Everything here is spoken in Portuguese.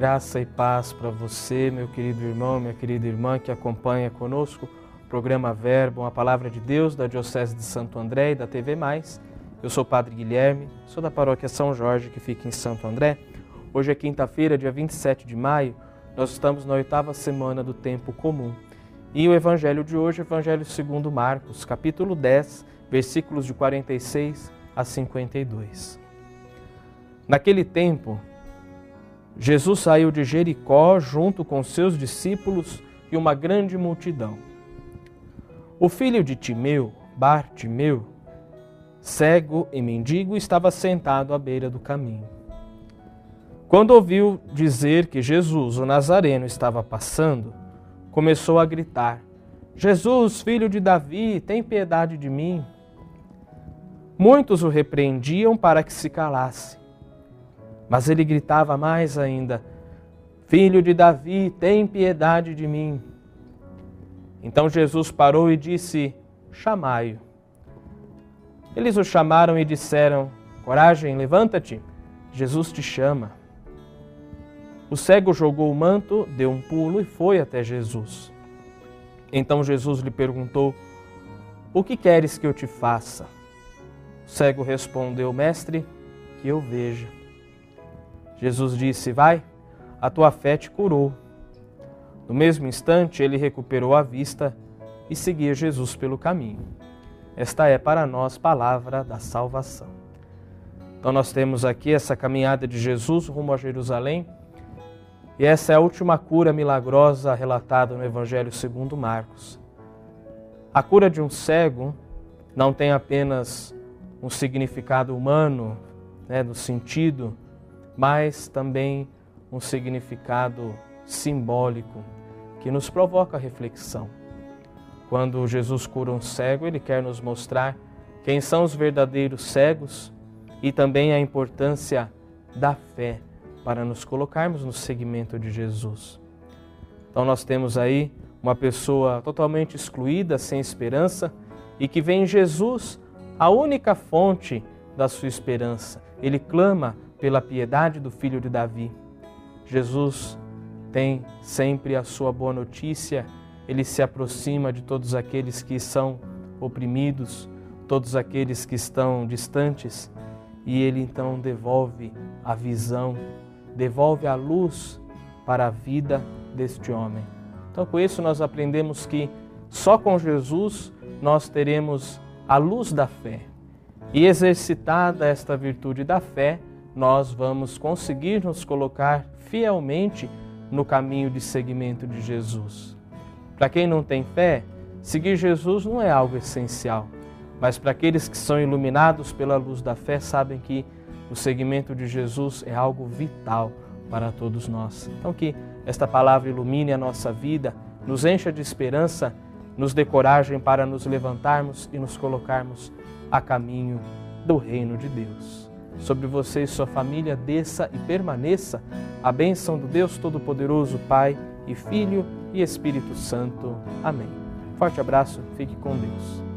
Graça e paz para você, meu querido irmão, minha querida irmã que acompanha conosco o programa Verbo, a palavra de Deus da Diocese de Santo André e da TV Mais. Eu sou o Padre Guilherme, sou da paróquia São Jorge, que fica em Santo André. Hoje é quinta-feira, dia 27 de maio, nós estamos na oitava semana do tempo comum. E o evangelho de hoje é o evangelho segundo Marcos, capítulo 10, versículos de 46 a 52. Naquele tempo, Jesus saiu de Jericó junto com seus discípulos e uma grande multidão. O filho de Timeu, Bartimeu, cego e mendigo, estava sentado à beira do caminho. Quando ouviu dizer que Jesus, o Nazareno, estava passando, começou a gritar: Jesus, filho de Davi, tem piedade de mim. Muitos o repreendiam para que se calasse. Mas ele gritava mais ainda: Filho de Davi, tem piedade de mim. Então Jesus parou e disse: Chamai-o. Eles o chamaram e disseram: Coragem, levanta-te, Jesus te chama. O cego jogou o manto, deu um pulo e foi até Jesus. Então Jesus lhe perguntou: O que queres que eu te faça? O cego respondeu: Mestre, que eu veja. Jesus disse: Vai, a tua fé te curou. No mesmo instante, ele recuperou a vista e seguia Jesus pelo caminho. Esta é para nós palavra da salvação. Então, nós temos aqui essa caminhada de Jesus rumo a Jerusalém. E essa é a última cura milagrosa relatada no Evangelho segundo Marcos. A cura de um cego não tem apenas um significado humano, né, no sentido mas também um significado simbólico que nos provoca reflexão. Quando Jesus cura um cego, ele quer nos mostrar quem são os verdadeiros cegos e também a importância da fé para nos colocarmos no segmento de Jesus. Então nós temos aí uma pessoa totalmente excluída, sem esperança, e que vem em Jesus, a única fonte da sua esperança. Ele clama pela piedade do filho de Davi. Jesus tem sempre a sua boa notícia, ele se aproxima de todos aqueles que são oprimidos, todos aqueles que estão distantes, e ele então devolve a visão, devolve a luz para a vida deste homem. Então, com isso, nós aprendemos que só com Jesus nós teremos a luz da fé. E exercitada esta virtude da fé, nós vamos conseguir nos colocar fielmente no caminho de seguimento de Jesus. Para quem não tem fé, seguir Jesus não é algo essencial, mas para aqueles que são iluminados pela luz da fé, sabem que o seguimento de Jesus é algo vital para todos nós. Então, que esta palavra ilumine a nossa vida, nos encha de esperança, nos dê coragem para nos levantarmos e nos colocarmos a caminho do reino de Deus sobre você e sua família desça e permaneça a bênção do Deus Todo-Poderoso, Pai e Filho e Espírito Santo. Amém. Forte abraço, fique com Deus.